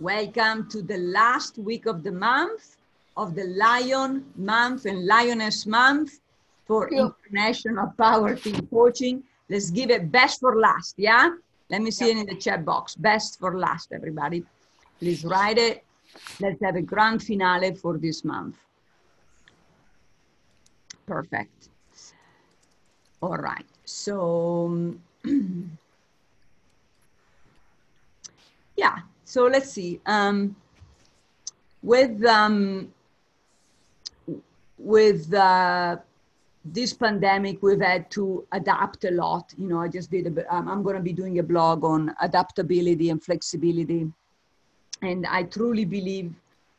Welcome to the last week of the month of the Lion Month and Lioness Month for International Power Team Coaching. Let's give it best for last, yeah? Let me see it in the chat box. Best for last, everybody. Please write it. Let's have a grand finale for this month. Perfect. All right. So, yeah. So let's see. Um, with um, with uh, this pandemic, we've had to adapt a lot. You know, I just did. A, um, I'm going to be doing a blog on adaptability and flexibility, and I truly believe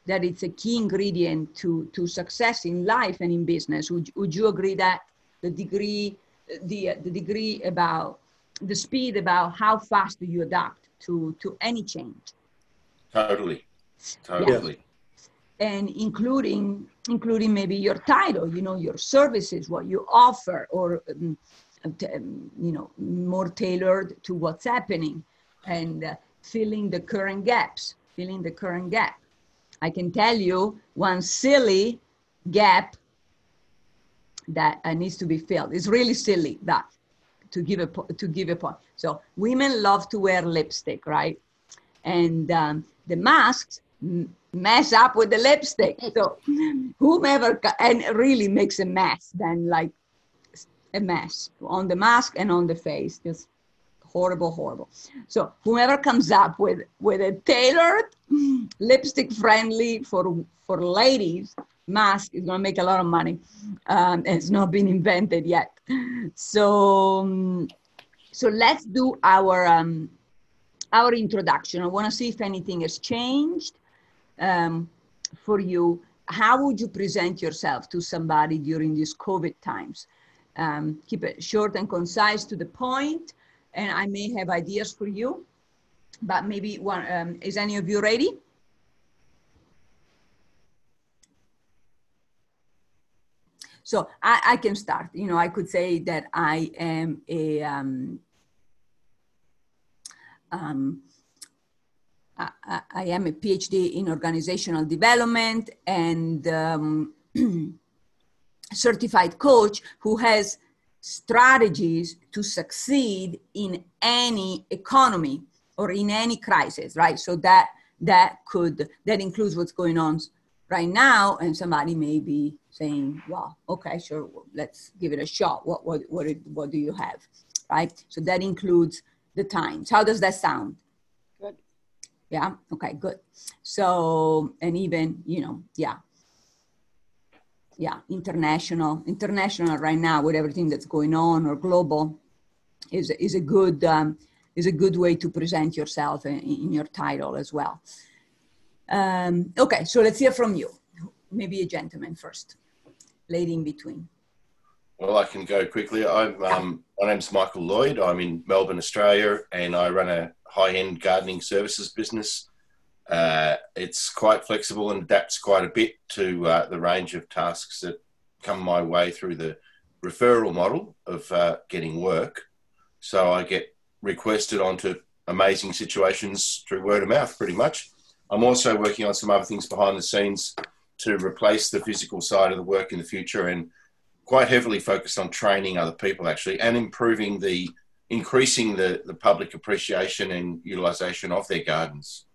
that it's a key ingredient to to success in life and in business. Would Would you agree that the degree, the the degree about the speed about how fast do you adapt to to any change? Totally, totally. Yeah and including including maybe your title you know your services what you offer or um, um, you know more tailored to what's happening and uh, filling the current gaps filling the current gap. I can tell you one silly gap that uh, needs to be filled. It's really silly that to give a to give a point. So women love to wear lipstick right and um, the masks mess up with the lipstick. So whomever and really makes a mess, then like a mess on the mask and on the face, just horrible, horrible. So whomever comes up with with a tailored, lipstick friendly for for ladies mask is gonna make a lot of money. Um, it's not been invented yet. So um, so let's do our um, our introduction. I want to see if anything has changed um, for you, how would you present yourself to somebody during these COVID times? Um, keep it short and concise to the point, and I may have ideas for you, but maybe one, um, is any of you ready? So I, I, can start. You know, I could say that I am a um, um, I, I, am a PhD in organizational development and um, certified coach who has strategies to succeed in any economy or in any crisis, right? So that that could that includes what's going on right now, and somebody may be saying, "Well, okay, sure, let's give it a shot. What what what what do you have?" Right? So that includes the times. How does that sound? Good. Yeah. Okay, good. So, and even, you know, yeah. Yeah, international, international right now with everything that's going on or global is, is a good, um, is a good way to present yourself in, in your title as well. Um, okay, so let's hear from you. Maybe a gentleman first, lady in between. Well, I can go quickly. I'm, um, my name's Michael Lloyd. I'm in Melbourne, Australia, and I run a high-end gardening services business. Uh, it's quite flexible and adapts quite a bit to uh, the range of tasks that come my way through the referral model of uh, getting work. So I get requested onto amazing situations through word of mouth, pretty much. I'm also working on some other things behind the scenes to replace the physical side of the work in the future and quite heavily focused on training other people actually and improving the increasing the, the public appreciation and utilization of their gardens.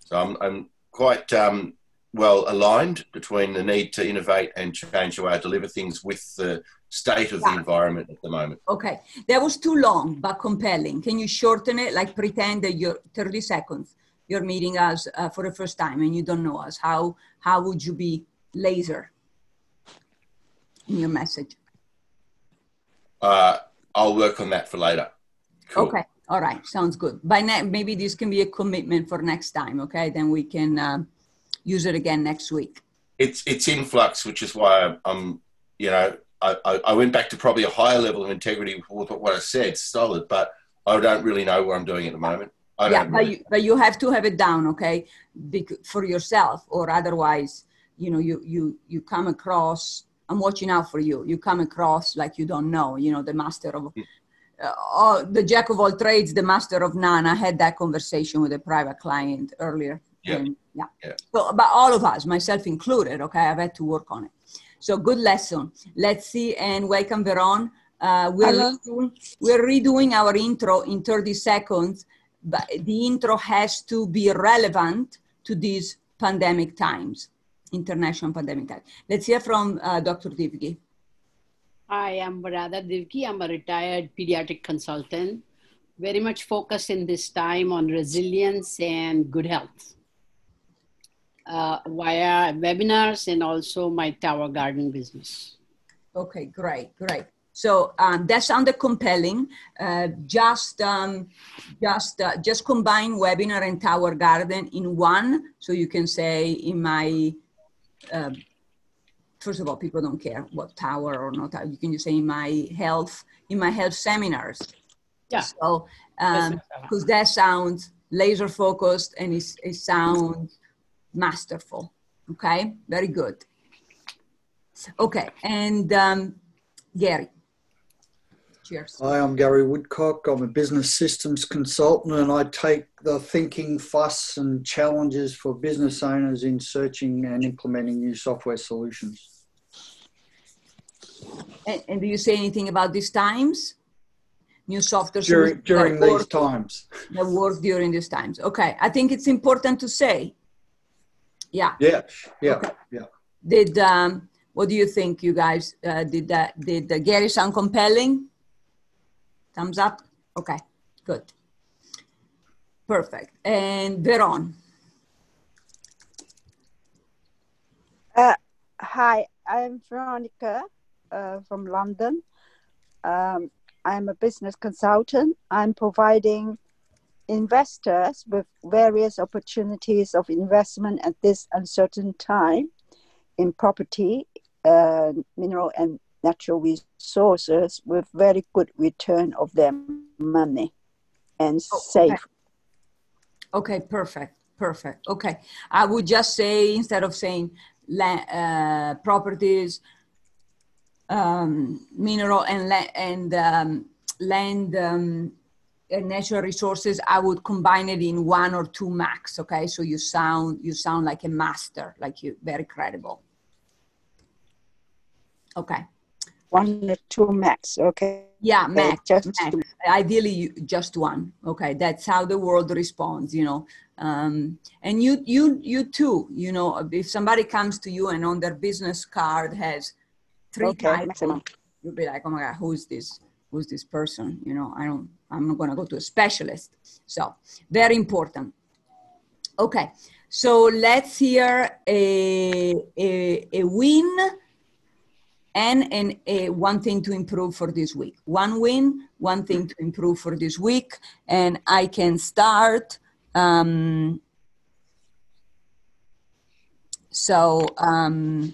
So I'm, I'm quite um, well aligned between the need to innovate and change the way I deliver things with the state of yeah. the environment at the moment. Okay, that was too long but compelling. Can you shorten it? Like pretend that you're 30 seconds. You're meeting us uh, for the first time and you don't know us. How how would you be laser in your message? Uh, I'll work on that for later. Cool. Okay. All right. Sounds good. By ne- maybe this can be a commitment for next time. Okay. Then we can uh, use it again next week. It's it's in flux, which is why I'm, you know, I, I went back to probably a higher level of integrity with what I said, solid, but I don't really know what I'm doing at the moment. yeah, but, you, but you have to have it down, okay, for yourself, or otherwise, you know, you you you come across I'm watching out for you. You come across like you don't know, you know, the master of, uh, all, the jack of all trades, the master of none. I had that conversation with a private client earlier. Yep. And, yeah. Yeah. So, but all of us, myself included, okay, I've had to work on it. So good lesson. Let's see and welcome Veron. Uh, we're, Hello. redoing, we're redoing our intro in 30 seconds, but the intro has to be relevant to these pandemic times, international pandemic. Let's hear from uh, Dr. Divgi. I'm Radha Divki. I'm a retired pediatric consultant, very much focused in this time on resilience and good health uh, via webinars and also my tower garden business. Okay, great, great. So um, that sounded compelling. Uh, just, um, just, uh, just combine webinar and tower garden in one. So you can say in my, uh, first of all, people don't care what tower or not. tower. You can just say in my health, in my health seminars. Yeah. So, um, because that sounds laser focused and it's, it sounds masterful. Okay, very good. Okay, and um, Gary. Cheers. Hi, I'm Gary Woodcock. I'm a business systems consultant and I take the thinking, fuss, and challenges for business owners in searching and implementing new software solutions. And, and do you say anything about these times? New software During, solutions during these work- times. that work during these times. Okay, I think it's important to say. Yeah. Yeah, yeah, Okay. yeah. Did um, what do you think, you guys? Uh, did that? Did uh, Gary sound compelling? Thumbs up. Okay, good, perfect. And Veron. Uh, hi, I'm Veronica uh, from London. Um, I'm a business consultant. I'm providing investors with various opportunities of investment at this uncertain time in property, uh, mineral, and natural resources with very good return of their money and Oh, safe. okay. Okay, perfect, perfect. Okay, I would just say instead of saying uh, properties, um, mineral and la- and um, land um, and natural resources, I would combine it in one or two max. Okay, so you sound you sound like a master, like you very credible. Okay, One or two max, okay? yeah, max, just max. Ideally, just one. Okay, that's how the world responds. You know, um, and you, you, you too. You know, if somebody comes to you and on their business card has three Okay, titles, maximum. you'll be like, oh my god, who's this? Who's this person? You know, I don't. I'm not going to go to a specialist. So very important. Okay, so let's hear a a, a win and and uh, one thing to improve for this week one win one thing to improve for this week and i can start um, so um,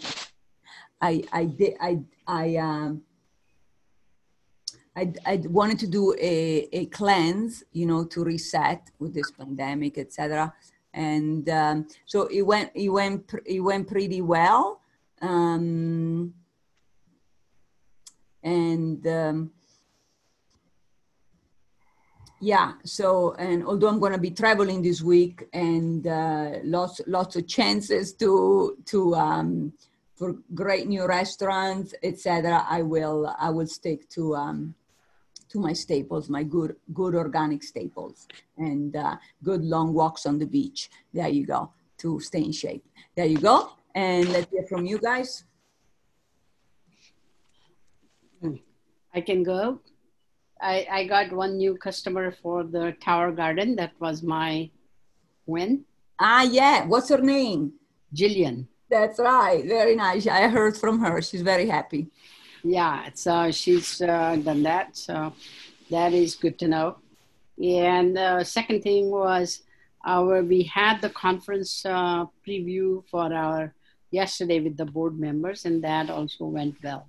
i i did i i um, I, I wanted to do a, a cleanse, you know, to reset with this pandemic, etc. And um, so it went, it went, it went pretty well. Um, and um, yeah so and although i'm going to be traveling this week and uh, lots lots of chances to to um, for great new restaurants etc i will i will stick to um, to my staples my good good organic staples and uh, good long walks on the beach. There you go. To stay in shape. There you go. And let's hear from you guys I can go. I, I got one new customer for the Tower Garden. That was my win. ah yeah what's her name Jillian. That's right. Very nice. I heard from her. She's very happy. Yeah, so she's uh, done that. So that is good to know. And uh, second thing was our we had the conference uh, preview for our yesterday with the board members, and that also went well.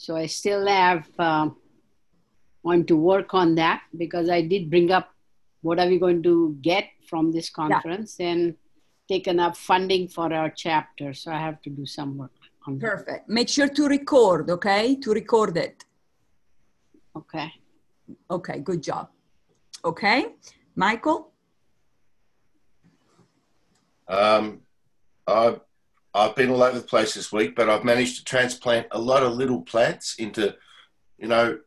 So I still have um, want to work on that because I did bring up what are we going to get from this conference and taken up funding for our chapter. So I have to do some work on that. Perfect. Make sure to record, okay? To record it. Okay. Okay, good job. Okay, Michael? Um, I've, I've been all over the place this week, but I've managed to transplant a lot of little plants into, you know,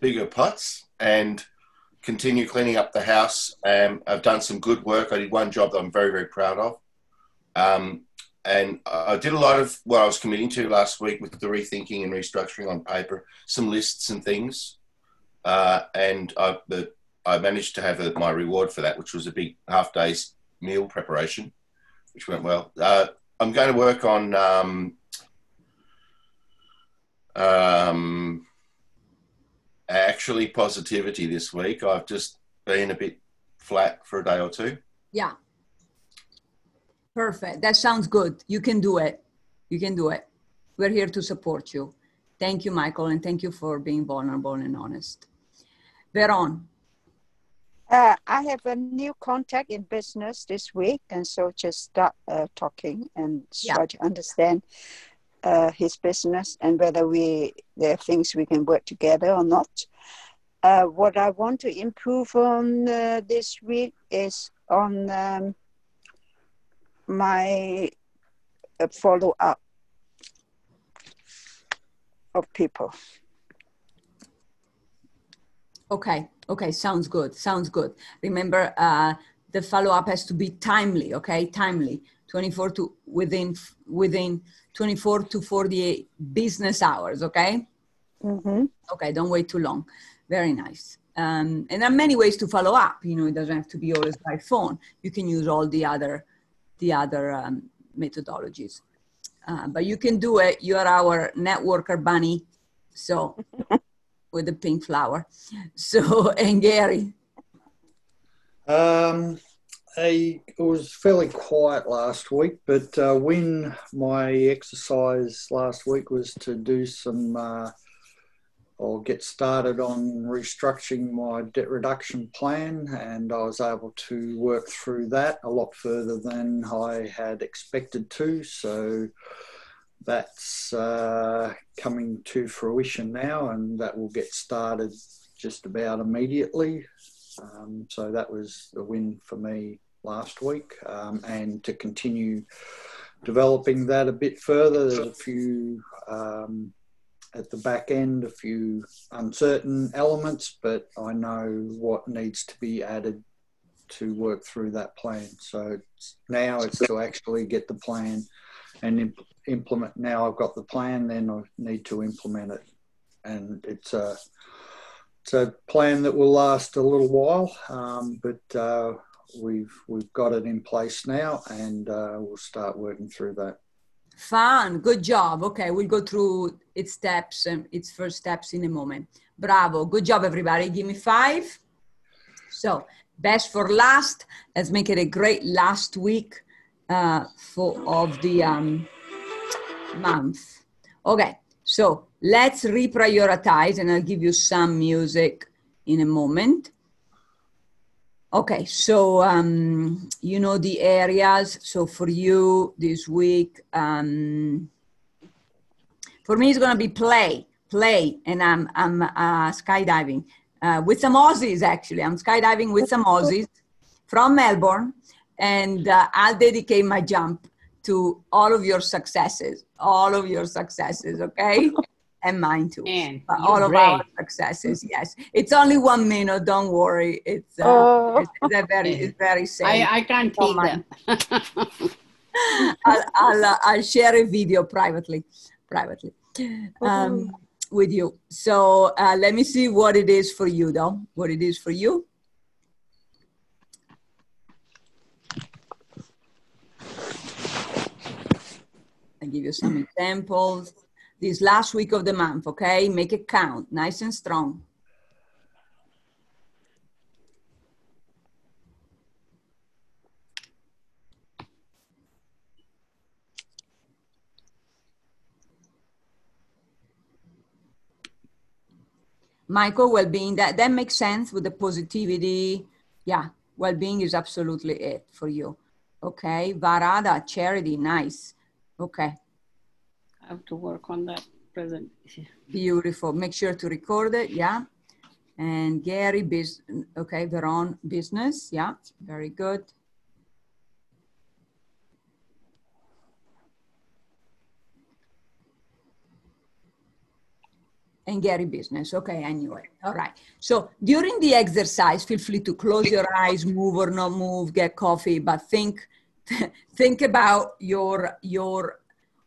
bigger pots and continue cleaning up the house. Um, I've done some good work. I did one job that I'm very, very proud of. Um, and I did a lot of what I was committing to last week with the rethinking and restructuring on paper, some lists and things. Uh, and I, the, I managed to have a, my reward for that, which was a big half day's meal preparation, which went well. Uh, I'm going to work on um, um, actually positivity this week. I've just been a bit flat for a day or two. Yeah. Perfect. That sounds good. You can do it. You can do it. We're here to support you. Thank you, Michael, and thank you for being vulnerable and honest. Veron. Uh, I have a new contact in business this week, and so just start uh, talking and Yeah. try to understand uh, his business and whether we there are things we can work together or not. Uh, what I want to improve on uh, this week is on um, my uh, follow up of people. Okay. Okay. Sounds good. Sounds good. Remember, uh, the follow up has to be timely. Okay. Timely. 24 to within within 24 to 48 business hours. Okay. hmm Okay. Don't wait too long. Very nice. Um, and there are many ways to follow up. You know, it doesn't have to be always by phone. You can use all the other the other um, methodologies. Uh, but you can do it. You are our networker bunny. So with the pink flower. So, and Gary. Um, I was fairly quiet last week, but uh, when my exercise last week was to do some uh, or get started on restructuring my debt reduction plan, and I was able to work through that a lot further than I had expected to. So that's uh, coming to fruition now, and that will get started just about immediately. Um, so that was a win for me last week, um, and to continue developing that a bit further. There's a few um, at the back end, a few uncertain elements, but I know what needs to be added to work through that plan. So it's, now it's to actually get the plan and imp- implement. Now I've got the plan, then I need to implement it, and it's a it's a plan that will last a little while, um, but uh, we've we've got it in place now, and uh, we'll start working through that. Fun. Good job. Okay. We'll go through its steps and its first steps in a moment. Bravo. Good job, everybody. Give me five. So, best for last. Let's make it a great last week uh, for of the um, month. Okay. So let's reprioritize, and I'll give you some music in a moment. Okay, so um, you know the areas. So for you this week, um, for me it's gonna be play, play, and I'm I'm uh, skydiving uh, with some Aussies actually. I'm skydiving with some Aussies from Melbourne, and uh, I'll dedicate my jump to all of your successes, all of your successes, okay? and mine too. Man, But all of brave. our successes, yes. It's only one minute, don't worry. It's, uh, Oh. it's, very, it's very safe. I, I can't Oh, take mine. I'll, I'll, uh, I'll share a video privately, privately um, with you. So uh, let me see what it is for you, though. What it is for you. I'll give you some examples. This last week of the month, okay? Make it count, nice and strong. Michael, well-being, that, that makes sense with the positivity. Yeah, well-being is absolutely it for you. Okay, Varada, charity, nice. Okay, I have to work on that present. beautiful. Make sure to record it, yeah. And Gary, bus- okay, Veron, business. Yeah, very good. and Gary business. Okay, anyway. All right. So during the exercise, feel free to close your eyes, move or not move, get coffee, but think think about your your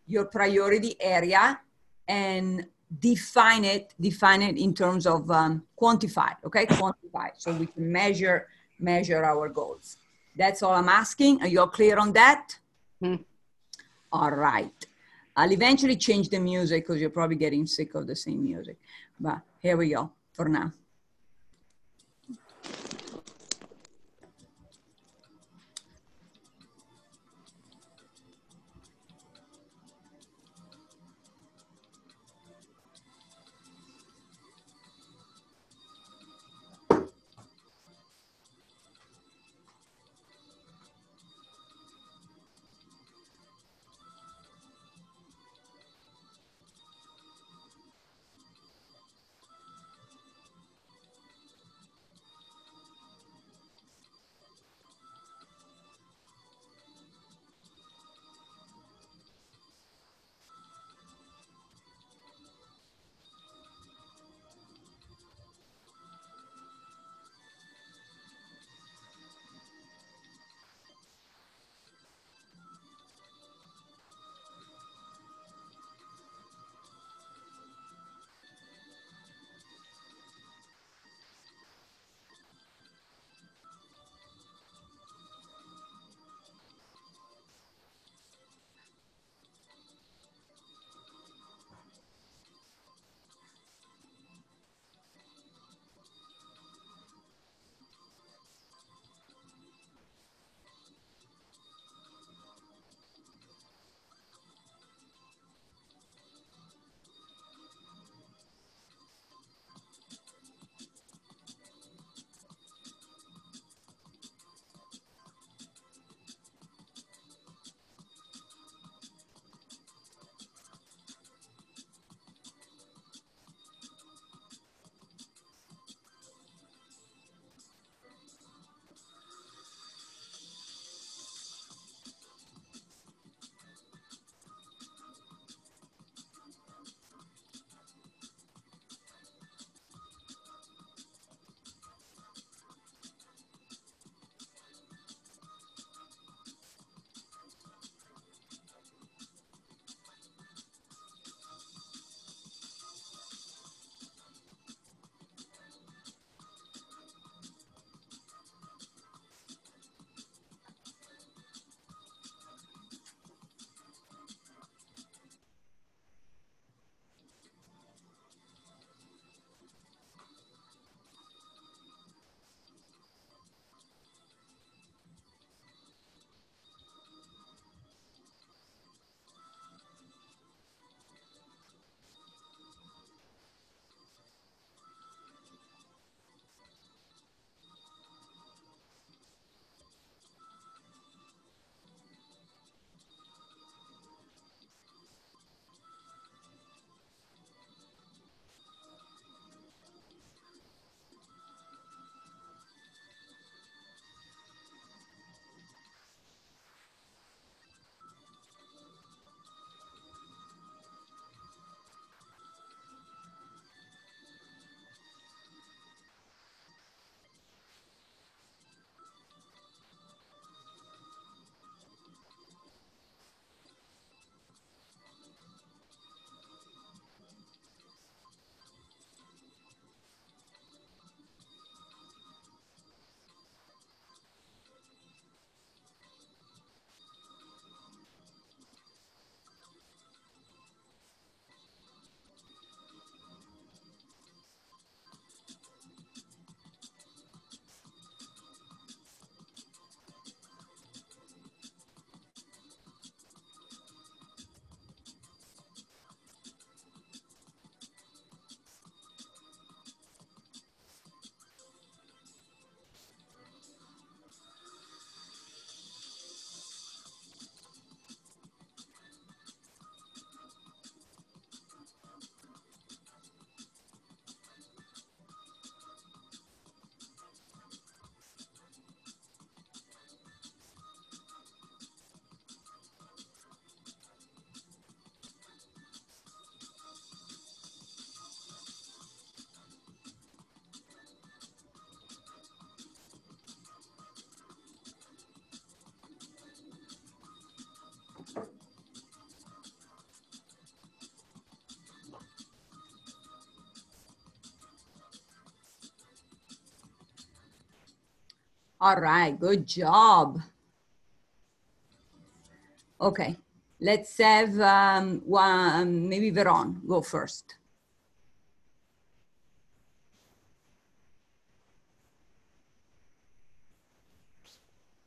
your priority area and define it define it in terms of um, quantify okay? Quantify so we can measure measure our goals. That's all i'm asking. Are you all clear on that? Hmm. all right. I'll eventually change the music because you're probably getting sick of the same music. But here we go for now All right, good job. Okay, let's have um, one, maybe Veron go first.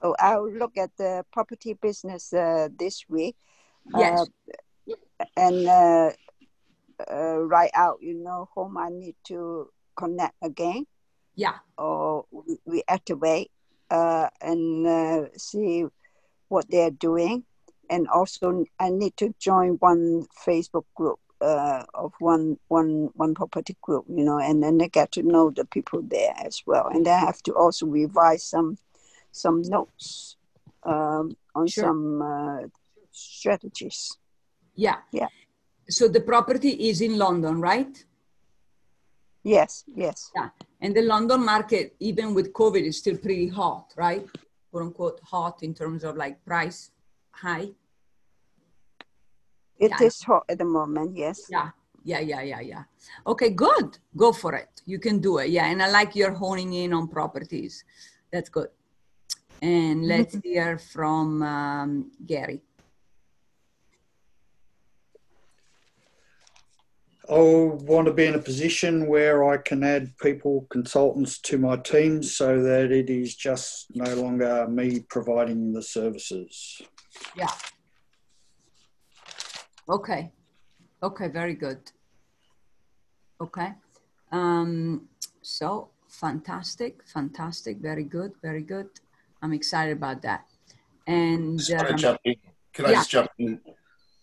Oh, I'll look at the property business uh, this week. Yes. Uh, and uh, uh, write out, you know, whom I need to connect again Yeah, or we- reactivate uh, and uh, see what they're doing. And also, I need to join one Facebook group uh, of one one one property group, you know, and then I get to know the people there as well. And I have to also revise some some notes um, on Sure. some uh, strategies. yeah. Yeah. So the property is in London, right? Yes, yes, And the London market, even with COVID, is still pretty hot, right? Quote unquote hot in terms of like price high. it Yeah. is hot at the moment. Yes. Yeah, yeah, yeah, yeah, yeah. Okay, good. Go for it. You can do it. Yeah, and I like your honing in on properties. That's good. And let's hear from um, Gary. I want to be in a position where I can add people, consultants to my team so that it is just no longer me providing the services. Yeah. Okay. Okay, very good. Okay. Um, so fantastic, fantastic, very good, very good. I'm excited about that. And Just want um, jump in. Can I yeah. just jump in?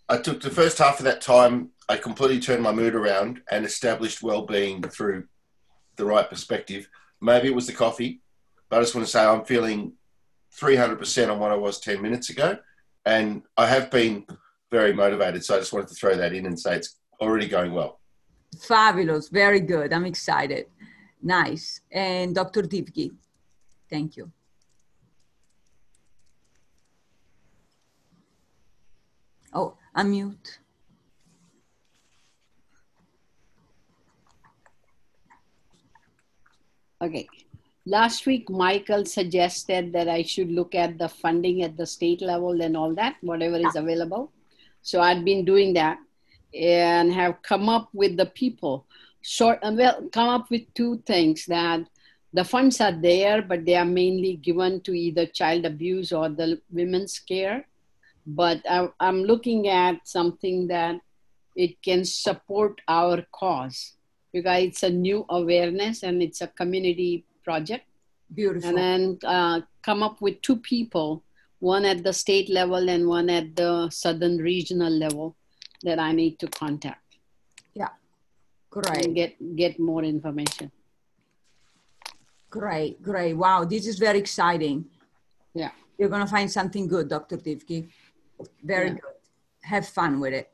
I took the first half of that time. I completely turned my mood around and established well-being through the right perspective. Maybe it was the coffee, but I just want to say I'm feeling 300% on what I was 10 minutes ago, and I have been very motivated. So I just wanted to throw that in and say it's already going well. fabulous, very good. I'm excited. Nice. And Dr. Divgi, thank you. Oh, unmute. Okay. Last week, Michael suggested that I should look at the funding at the state level and all that, whatever is available. So I've been doing that and have come up with the people short uh, and well come up with two things that the funds are there but they are mainly given to either child abuse or the women's care but I, i'm looking at something that it can support our cause because it's a new awareness and it's a community project Beautiful. and then uh, come up with two people one at the state level and one at the southern regional level that i need to contact Yeah, Great. and get get more information Great, great. Wow, this is very exciting. Yeah. You're going to find something good, Dr. Divki. Very Yeah. good. Have fun with it.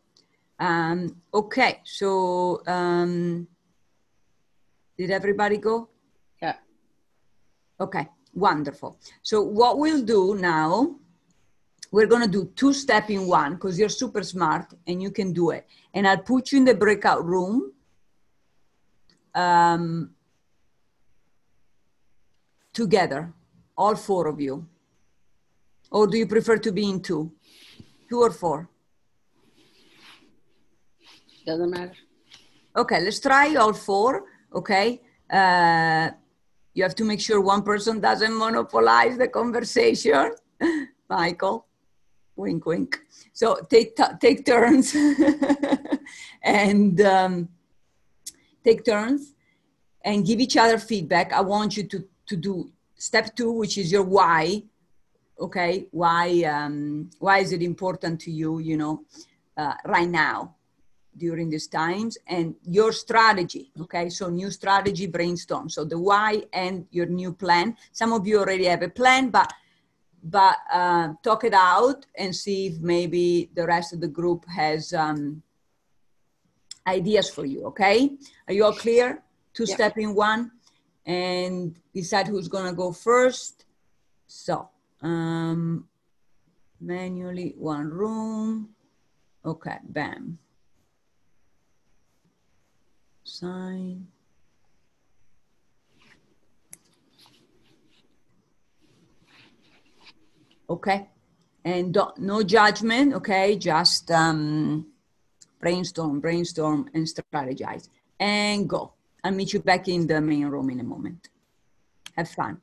Um, okay, so um, did everybody go? Yeah. Okay, wonderful. So what we'll do now, we're going to do two step in one because you're super smart and you can do it. And I'll put you in the breakout room. Um, together, all four of you? Or do you prefer to be in two? Two or four? doesn't matter Okay, let's try all four. Okay. Uh, you have to make sure one person doesn't monopolize the conversation. Michael, wink, wink. So take take turns and um, take turns and give each other feedback. I want you to to do step two, which is your why. Okay, why um, why is it important to you? You know, uh, right now during these times and your strategy okay? So new strategy brainstorm. So the why and your new plan. Some of you already have a plan but but uh, talk it out and see if maybe the rest of the group has um, ideas for you okay? Are you all clear? Two Yeah. step in one. And decide who's going to go first. So um, manually one room okay bam sign. okay? And no judgment, okay? Just um, brainstorm, brainstorm, and strategize. And go. I'll meet you back in the main room in a moment. Have fun.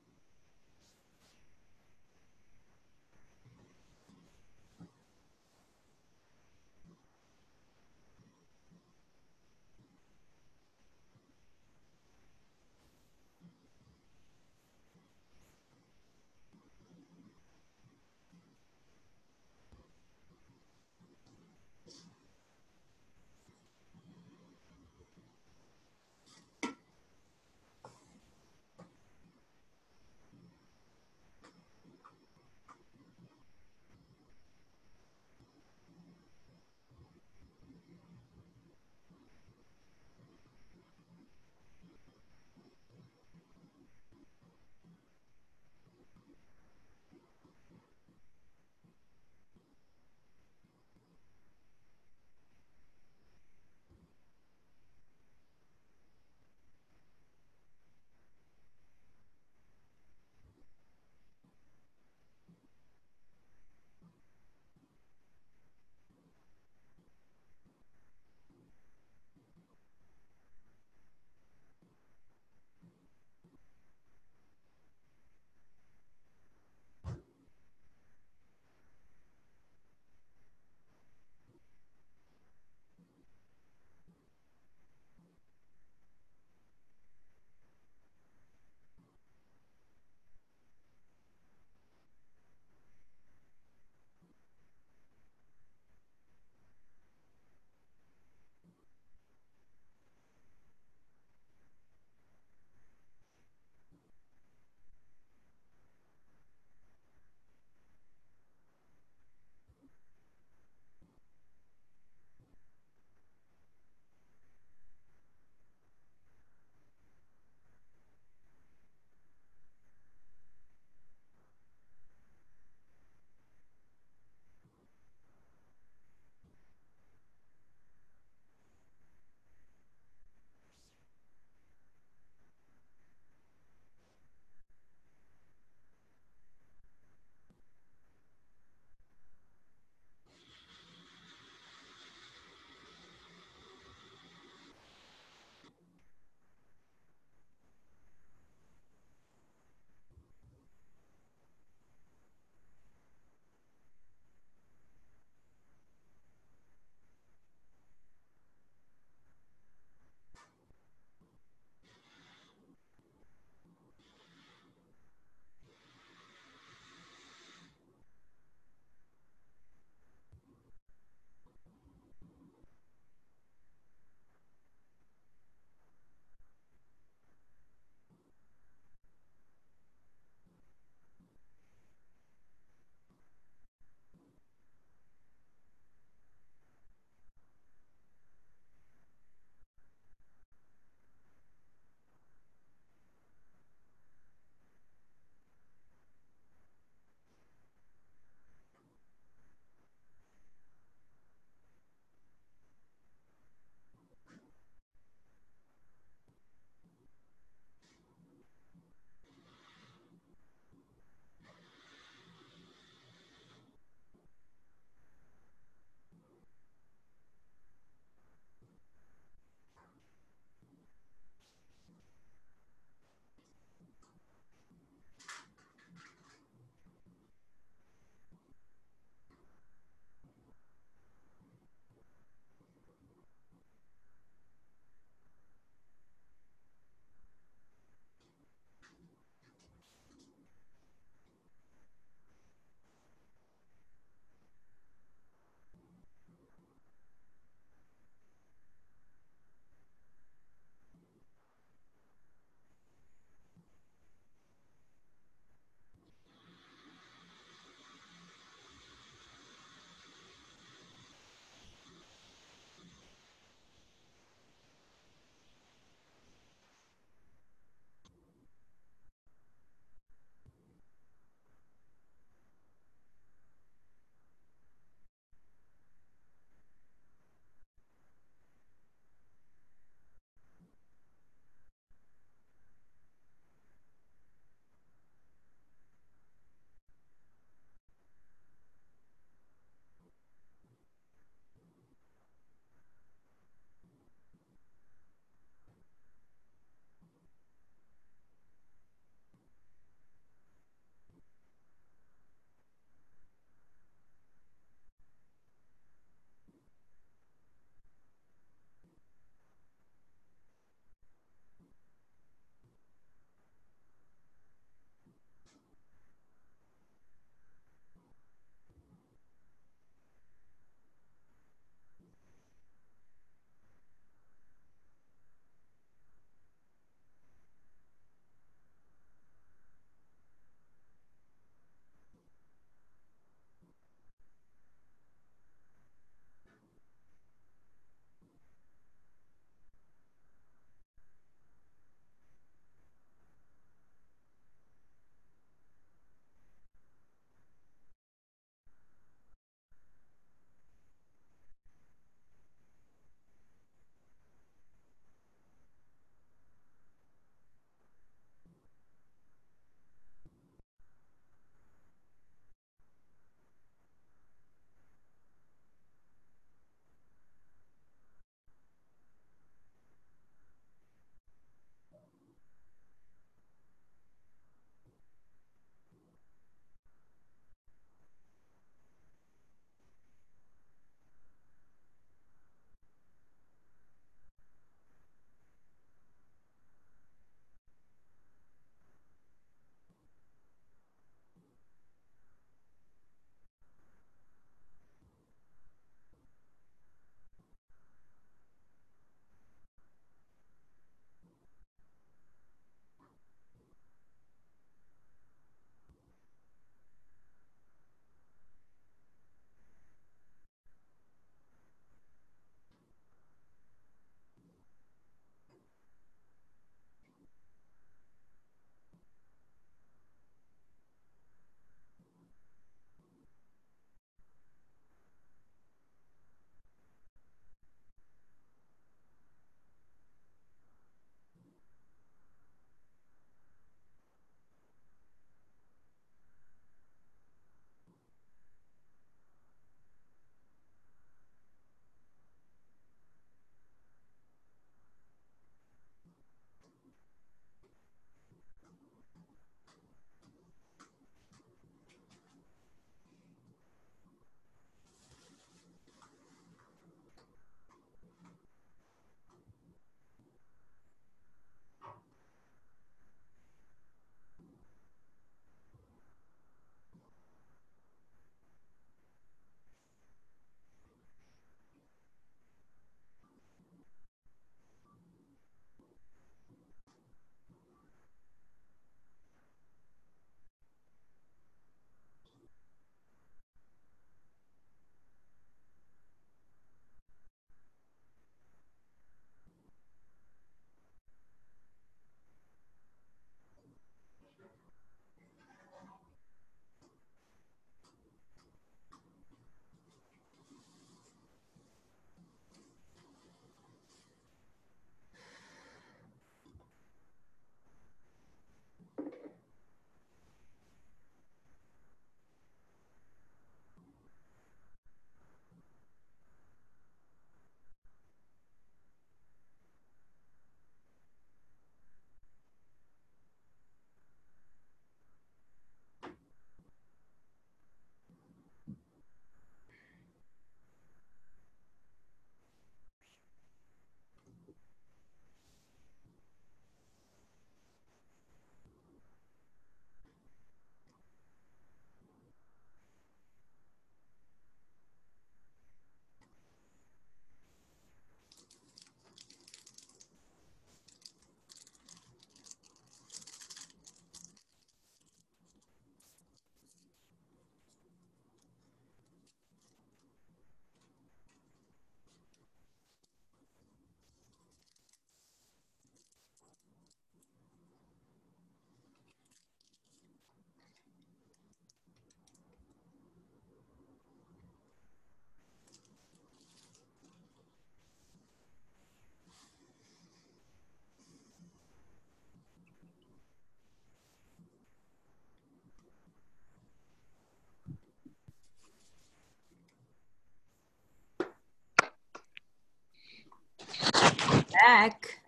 Back.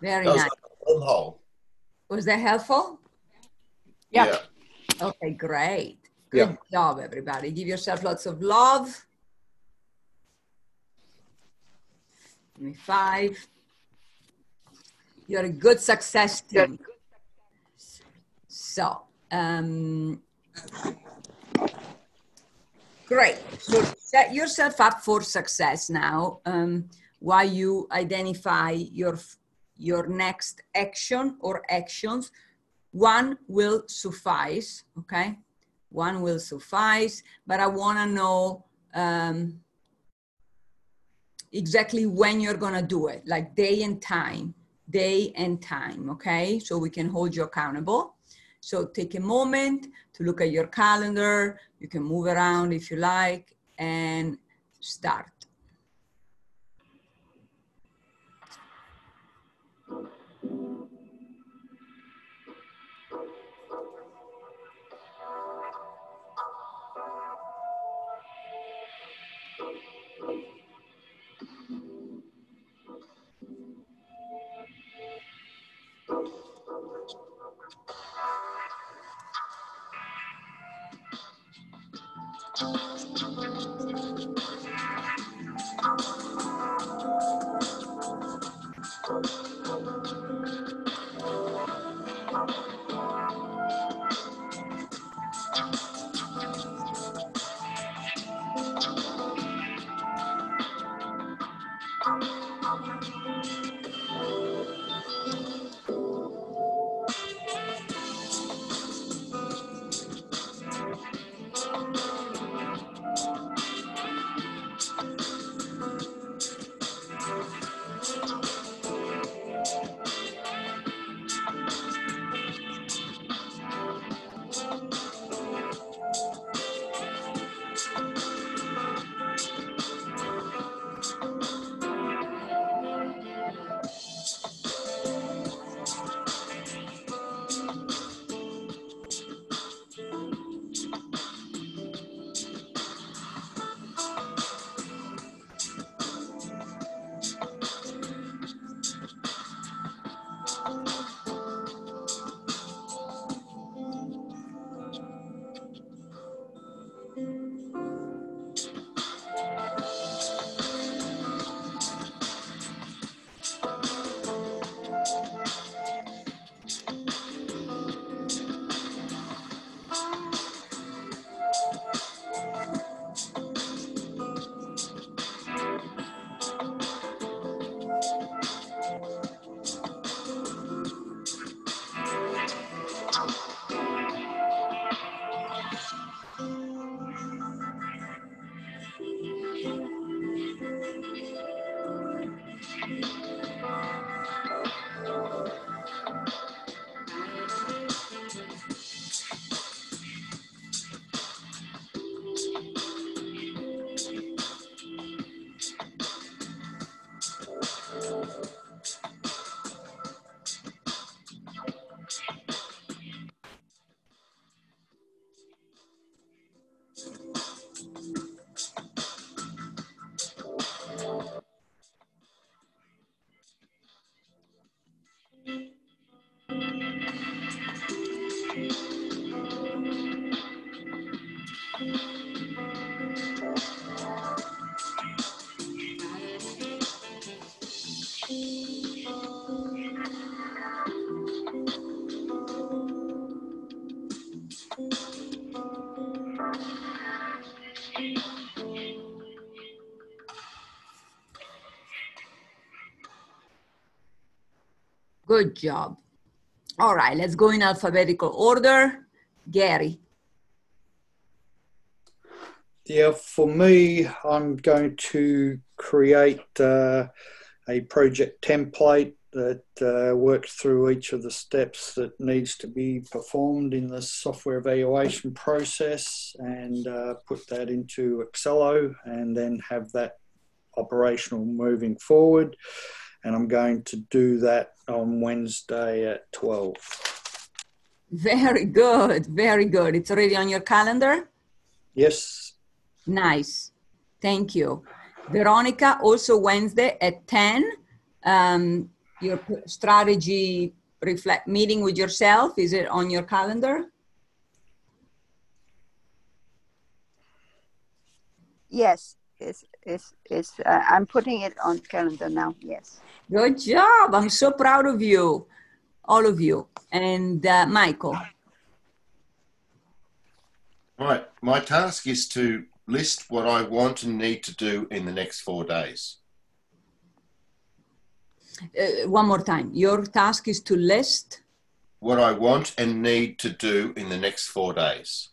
Very That was nice. like a. Was that helpful? Yeah. Okay, great. Yeah. Good job, everybody. Give yourself lots of love. Give me five. You're a good success team. So, um, great. So set yourself up for success now. Um, while you identify your your next action or actions, one will suffice. Okay, one will suffice. But I want to know um, exactly when you're gonna do it, like day and time, day and time. Okay, so we can hold you accountable. So take a moment to look at your calendar. You can move around if you like and start. Good job. All right, let's go in alphabetical order. Gary. Yeah, for me, I'm going to create uh, a project template that uh, works through each of the steps that needs to be performed in the software evaluation process and uh, put that into Excello and then have that operational moving forward. And I'm going to do that on Wednesday at 12. Very good, very good. It's already on your calendar? Yes, Nice. Thank you. Veronica, also Wednesday at 10. Um, your strategy reflect meeting with yourself. Is it on your calendar? Yes, it's, it's, it's, uh, I'm putting it on calendar now. Yes. Good job. I'm so proud of you, all of you. And uh, Michael. My, my task is to list what I want and need to do in the next four days. Uh, one more time. Your task is to list. What I want and need to do in the next four days.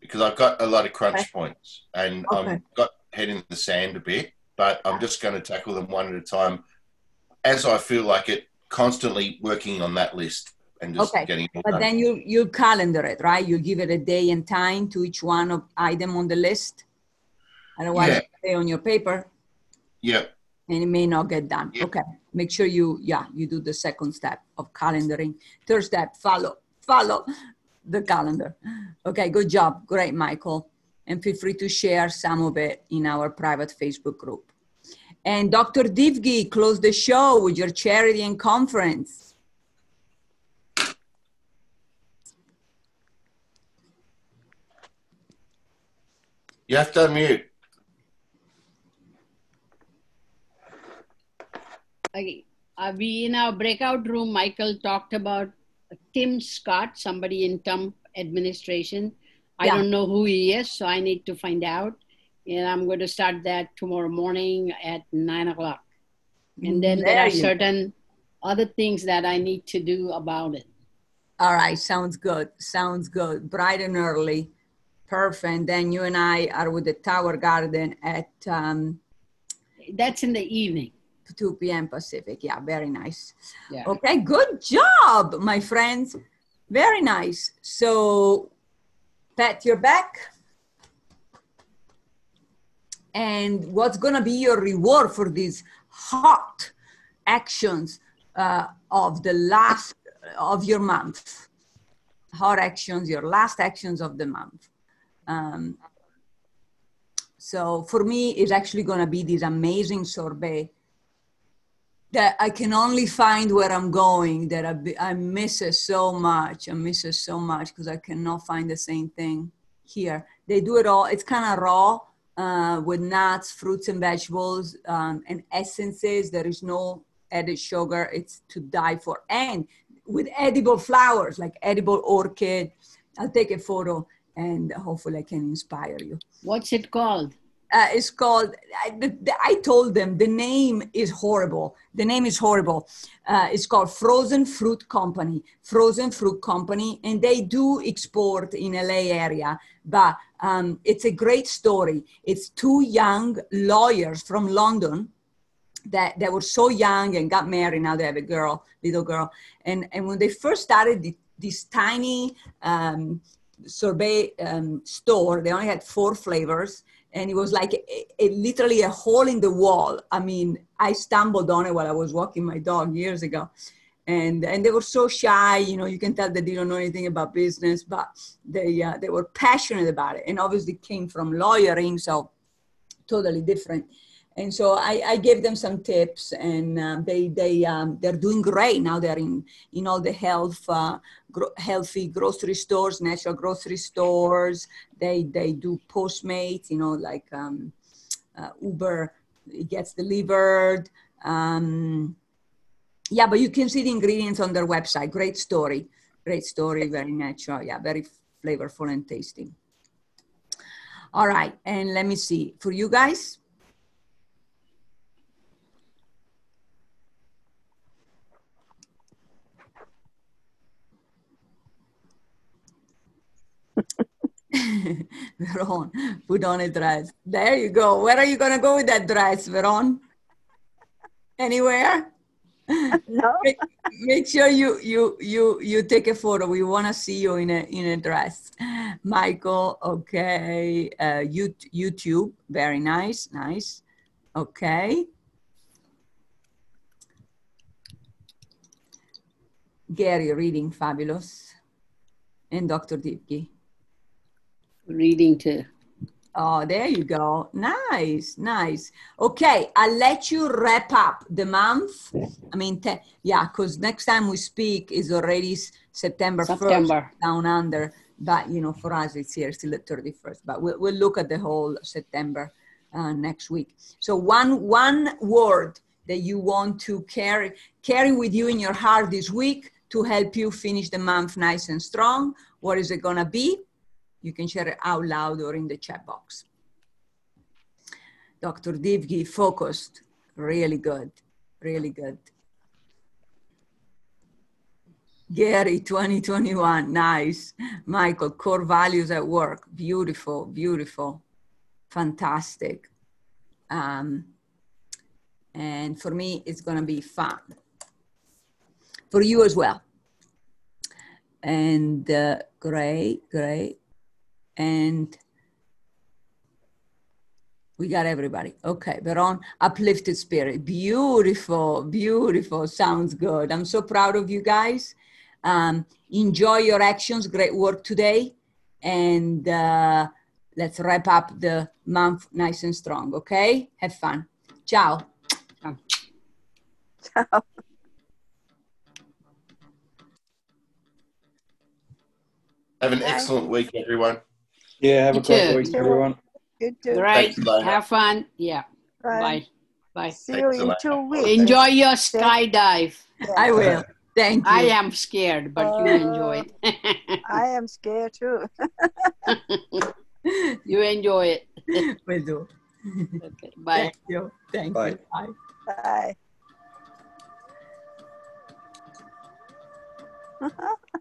Because I've got a lot of crunch Okay. points and Okay. I've got head in the sand a bit, but I'm just going to tackle them one at a time as I feel like it, constantly working on that list and just Okay, getting it But done. then you you calendar it, right? You give it a day and time to each one of item on the list. Otherwise, Yeah. stay on your paper yeah, and it may not get done. Yeah. Okay. Make sure you yeah you do the second step of calendaring. Third step, follow follow the calendar. Okay. Good job. Great, Michael. And feel free to share some of it in our private Facebook group. And Dr. Divgi, close the show with your charity and conference. you have to unmute. Okay. Uh, we in our breakout room, Michael talked about Tim Scott, somebody in Trump administration. I Yeah. don't know who he is, so I need to find out. And I'm going to start that tomorrow morning at nine o'clock. And then there, There are go. certain other things that I need to do about it. All right, sounds good. Sounds good. Bright and early. Perfect. And then you and I are with the Tower Garden at um, That's in the evening. 2 p.m. Pacific. Yeah, very nice. Yeah. Okay, good job, my friends. Very nice. So, pat your back. And what's going to be your reward for these hot actions uh, of the last of your month? Hot actions, your last actions of the month. Um, so for me, it's actually going to be this amazing sorbet that I can only find where I'm going that I, I miss it so much. I miss it so much because I cannot find the same thing here. They do it all. It's kind of raw uh, with nuts, fruits, and vegetables um, and essences. There is no added sugar. It's to die for. And with edible flowers like edible orchid. I'll take a photo and hopefully I can inspire you What's it called? uh, it's called I, the, the- I told them the name is horrible the name is horrible uh, it's called frozen fruit company frozen fruit company and they do export in la area but um, it's a great story. It's two young lawyers from london that they were so young and got married. Now they have a girl little girl. And and when they first started the, this tiny um, sorbet um, store they only had four flavors. And it was like a, a- literally a hole in the wall. I mean i stumbled on it while i was walking my dog years ago and and they were so shy you know you can tell they didn't know anything about business but they uh, they were passionate about it and obviously came from lawyering so totally different. And so I, I gave them some tips and um, they they um, they're doing great now. They're in in all the health uh, gro- healthy grocery stores natural grocery stores. They they do postmates you know like um, uh, uber it gets delivered um, yeah but you can see the ingredients on their website great story great story very natural yeah very flavorful and tasty all right and let me see for you guys Veron, put on a dress. There you go. Where are you gonna go with that dress, Veron? Anywhere? No. make, make sure you you you you take a photo. We want to see you in a in a dress. Michael, okay. Uh, you, YouTube, very nice, nice. Okay. Gary, reading fabulous, and Dr. Divgi. Reading too. Oh, there you go. Nice, nice. Okay, I'll let you wrap up the month. I mean, te- yeah, because next time we speak is already September, September. 1st down under. But, you know, for us, it's here still the 31st. But we'll, we'll look at the whole September uh, next week. So one one word that you want to carry carry with you in your heart this week to help you finish the month nice and strong. What is it gonna be? You can share it out loud or in the chat box. Dr. Divgi focused, really good, really good. Gary 2021, nice. Michael, core values at work, beautiful, beautiful, fantastic. Um, and for me, it's gonna be fun. For you as well. And uh, great, great. And we got everybody. Okay, Veron, uplifted spirit. Beautiful, beautiful. Sounds good. I'm so proud of you guys. Um, enjoy your actions. Great work today. And uh, let's wrap up the month nice and strong. Okay? Have fun. Ciao. Have an excellent week, everyone. Yeah, have You a great too. week, everyone. You too. Great. Thanks. Have fun. Yeah. Bye. Bye. Bye. See you in two weeks. Enjoy your skydive. Yeah. I will. Thank you. I am scared, but you oh. enjoy it. I am scared too. you enjoy it. will do. Okay. Bye. Thank you. Thank Bye. you. Bye. Bye.